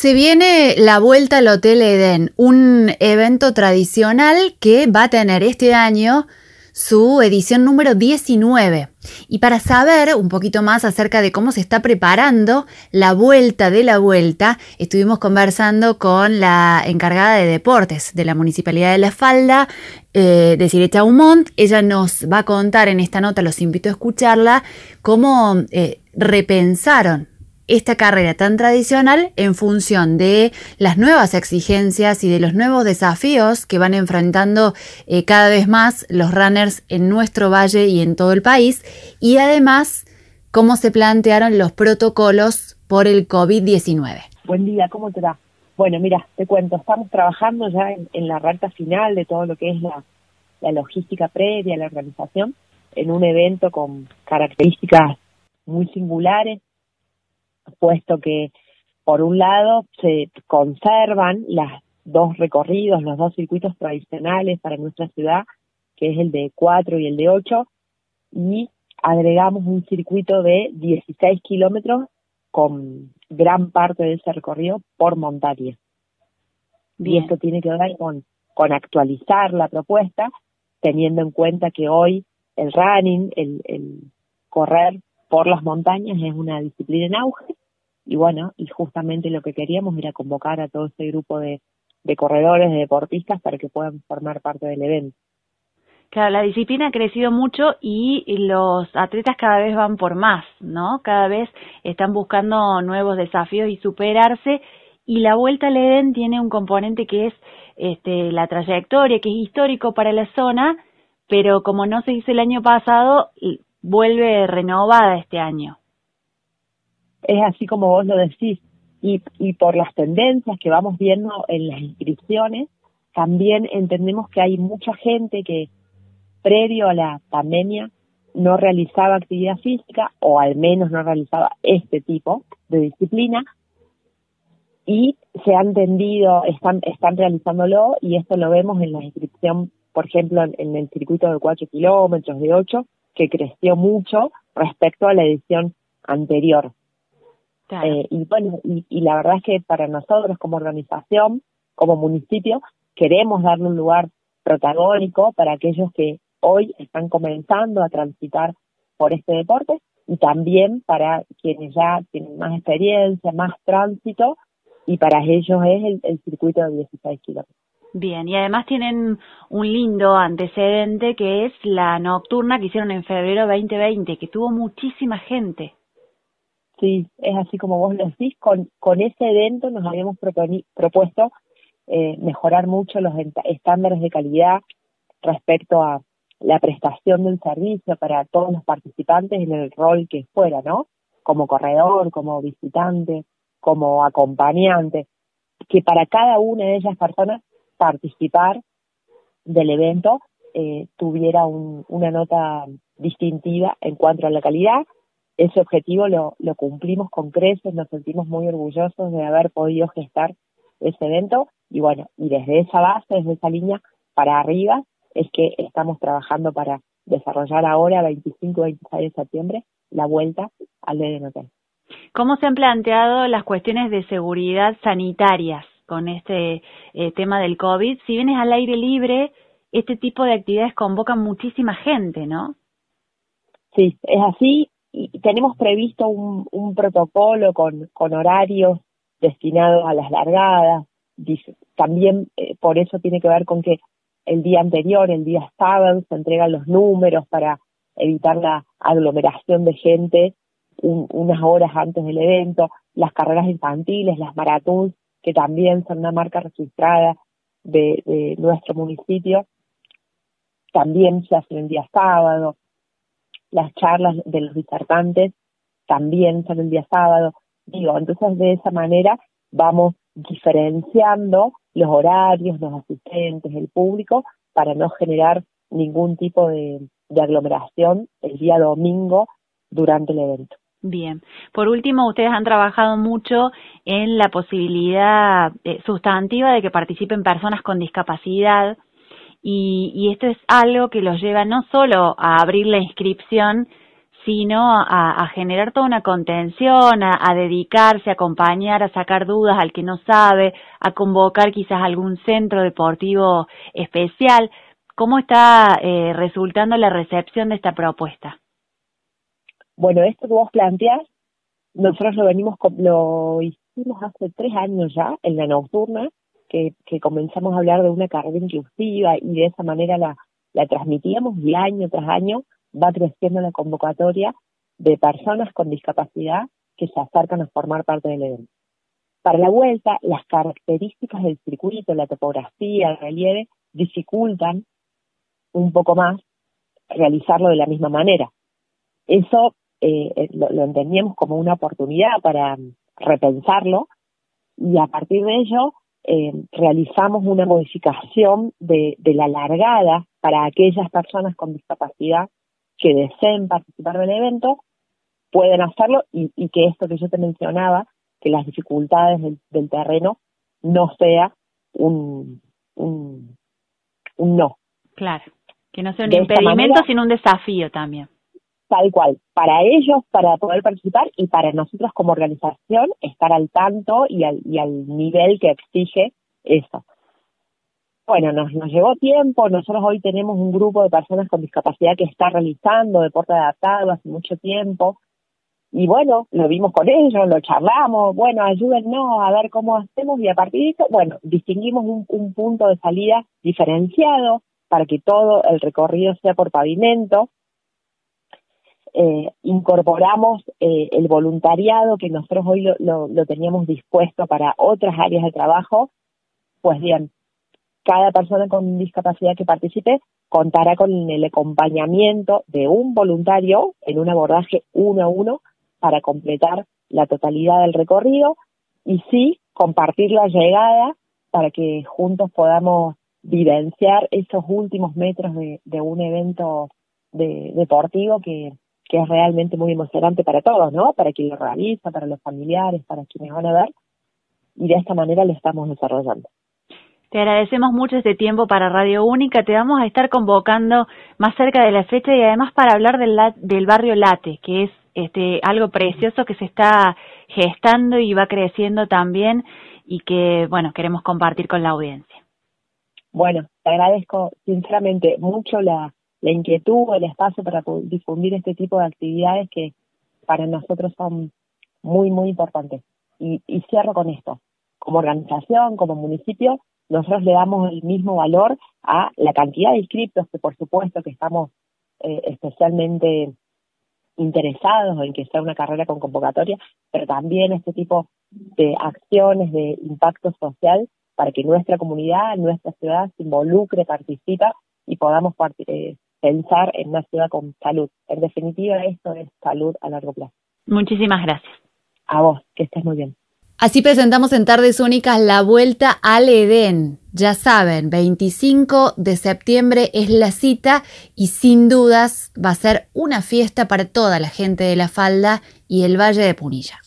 Se viene la vuelta al Hotel Eden, un evento tradicional que va a tener este año su edición número 19. Y para saber un poquito más acerca de cómo se está preparando la vuelta de la vuelta, estuvimos conversando con la encargada de deportes de la Municipalidad de La Falda, eh, de Sireta Humont. Ella nos va a contar en esta nota, los invito a escucharla, cómo eh, repensaron esta carrera tan tradicional en función de las nuevas exigencias y de los nuevos desafíos que van enfrentando eh, cada vez más los runners en nuestro valle y en todo el país y además cómo se plantearon los protocolos por el COVID-19. Buen día, ¿cómo te va? Bueno, mira, te cuento, estamos trabajando ya en, la recta final de todo lo que es la, la logística previa, la organización, en un evento con características muy singulares puesto que por un lado se conservan las dos recorridos, los dos circuitos tradicionales para nuestra ciudad, que es el de 4 y el de 8, y agregamos un circuito de 16 kilómetros con gran parte de ese recorrido por montaña. Y esto tiene que ver con, con actualizar la propuesta, teniendo en cuenta que hoy el running, el, el correr por las montañas es una disciplina en auge y bueno, y justamente lo que queríamos era convocar a todo este grupo de, de corredores, de deportistas para que puedan formar parte del evento. Claro, la disciplina ha crecido mucho y los atletas cada vez van por más, ¿no? Cada vez están buscando nuevos desafíos y superarse y la Vuelta al Edén tiene un componente que es este, la trayectoria, que es histórico para la zona, pero como no se hizo el año pasado, vuelve renovada este año es así como vos lo decís. Y, por las tendencias que vamos viendo en las inscripciones, también entendemos que hay mucha gente que previo a la pandemia no realizaba actividad física o al menos no realizaba este tipo de disciplina y se han tendido, están, están realizándolo y esto lo vemos en la inscripción, por ejemplo, en, el circuito de 4 kilómetros, de 8, que creció mucho respecto a la edición anterior. Eh, y bueno, y, la verdad es que para nosotros como organización, como municipio, queremos darle un lugar protagónico para aquellos que hoy están comenzando a transitar por este deporte y también para quienes ya tienen más experiencia, más tránsito y para ellos es el, el circuito de 16 kilómetros. Bien, y además tienen un lindo antecedente que es la nocturna que hicieron en febrero 2020, que tuvo muchísima gente. Sí, es así como vos lo decís. Con, con ese evento nos habíamos propuesto eh, mejorar mucho los estándares de calidad respecto a la prestación del servicio para todos los participantes en el rol que fuera, ¿no? Como corredor, como visitante, como acompañante, que para cada una de esas personas participar del evento eh, tuviera un, una nota distintiva en cuanto a la calidad ese objetivo lo, lo cumplimos con creces, nos sentimos muy orgullosos de haber podido gestar ese evento y bueno, y desde esa base, desde esa línea para arriba, es que estamos trabajando para desarrollar ahora, 25 26 de septiembre, la vuelta al Eden Hotel. ¿Cómo se han planteado las cuestiones de seguridad sanitarias con este eh, tema del COVID? Si vienes al aire libre, este tipo de actividades convocan muchísima gente, ¿no? Sí, es así y tenemos previsto un, un protocolo con, horarios destinados a las largadas. También eh, por eso tiene que ver con que el día anterior, el día sábado, se entregan los números para evitar la aglomeración de gente unas horas antes del evento, las carreras infantiles, las maratones, que también son una marca registrada de, de nuestro municipio, también se hacen el día sábado las charlas de los disertantes también son el día sábado. Digo, entonces de esa manera vamos diferenciando los horarios, los asistentes, el público, para no generar ningún tipo de, aglomeración el día domingo durante el evento. Bien. Por último, ustedes han trabajado mucho en la posibilidad eh, sustantiva de que participen personas con discapacidad y, esto es algo que los lleva no solo a abrir la inscripción, sino a, generar toda una contención, a, dedicarse, a acompañar, a sacar dudas al que no sabe, a convocar quizás algún centro deportivo especial. ¿Cómo está eh, resultando la recepción de esta propuesta? Bueno, esto que vos planteás, nosotros lo venimos, lo hicimos hace tres años ya en la nocturna, que, comenzamos a hablar de una carrera inclusiva y de esa manera la, la transmitíamos y año tras año va creciendo la convocatoria de personas con discapacidad que se acercan a formar parte del evento. Para la vuelta, las características del circuito, la topografía, el relieve, dificultan un poco más realizarlo de la misma manera. Eso eh, eh, lo, entendíamos como una oportunidad para repensarlo y a partir de ello eh, realizamos una modificación de, la largada para aquellas personas con discapacidad que deseen participar del evento, pueden hacerlo y, que esto que yo te mencionaba, que las dificultades del, terreno no sea un, un, no. Claro, que no sea un impedimento, sino un desafío también. Tal cual, para ellos, para poder participar y para nosotros como organización estar al tanto y al, y al nivel que exige eso. Bueno, nos, nos llevó tiempo, nosotros hoy tenemos un grupo de personas con discapacidad que está realizando deporte adaptado hace mucho tiempo, y bueno, lo vimos con ellos, lo charlamos, bueno, ayúdennos a ver cómo hacemos y a partir de eso, bueno, distinguimos un, un punto de salida diferenciado para que todo el recorrido sea por pavimento eh, incorporamos eh, el voluntariado que nosotros hoy lo, teníamos dispuesto para otras áreas de trabajo, pues bien, cada persona con discapacidad que participe contará con el acompañamiento de un voluntario en un abordaje uno a uno para completar la totalidad del recorrido y sí compartir la llegada para que juntos podamos vivenciar esos últimos metros de, de un evento de, deportivo que, que es realmente muy emocionante para todos, ¿no? Para quien lo realiza, para los familiares, para quienes van a ver. Y de esta manera lo estamos desarrollando. Te agradecemos mucho este tiempo para Radio Única. Te vamos a estar convocando más cerca de la fecha y además para hablar del, del barrio Late, que es este, algo precioso que se está gestando y va creciendo también y que, bueno, queremos compartir con la audiencia. Bueno, te agradezco sinceramente mucho la, la inquietud, el espacio para difundir este tipo de actividades que para nosotros son muy, muy importantes. Y, cierro con esto. Como organización, como municipio, nosotros le damos el mismo valor a la cantidad de inscriptos, que por supuesto que estamos eh, especialmente interesados en que sea una carrera con convocatoria, pero también este tipo de acciones de impacto social para que nuestra comunidad, nuestra ciudad se involucre, participa y podamos eh, pensar en una ciudad con salud. En definitiva, esto es salud a largo plazo. Muchísimas gracias. A vos, que estés muy bien. Así presentamos en Tardes Únicas la vuelta al Edén. Ya saben, 25 de septiembre es la cita y sin dudas va a ser una fiesta para toda la gente de la falda y el Valle de Punilla.